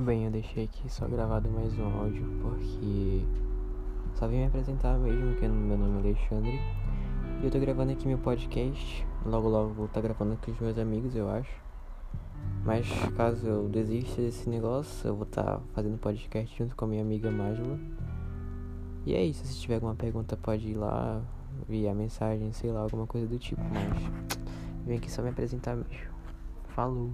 bem eu deixei aqui só gravado mais um áudio porque só vim me apresentar mesmo, que meu nome é Alexandre. E eu tô gravando aqui meu podcast. Logo logo vou estar tá gravando com os meus amigos, eu acho. Mas caso eu desista desse negócio, eu vou estar tá fazendo podcast junto com a minha amiga Májula. E é isso, se tiver alguma pergunta pode ir lá, via mensagem, sei lá, alguma coisa do tipo, mas vim aqui só me apresentar mesmo. Falou!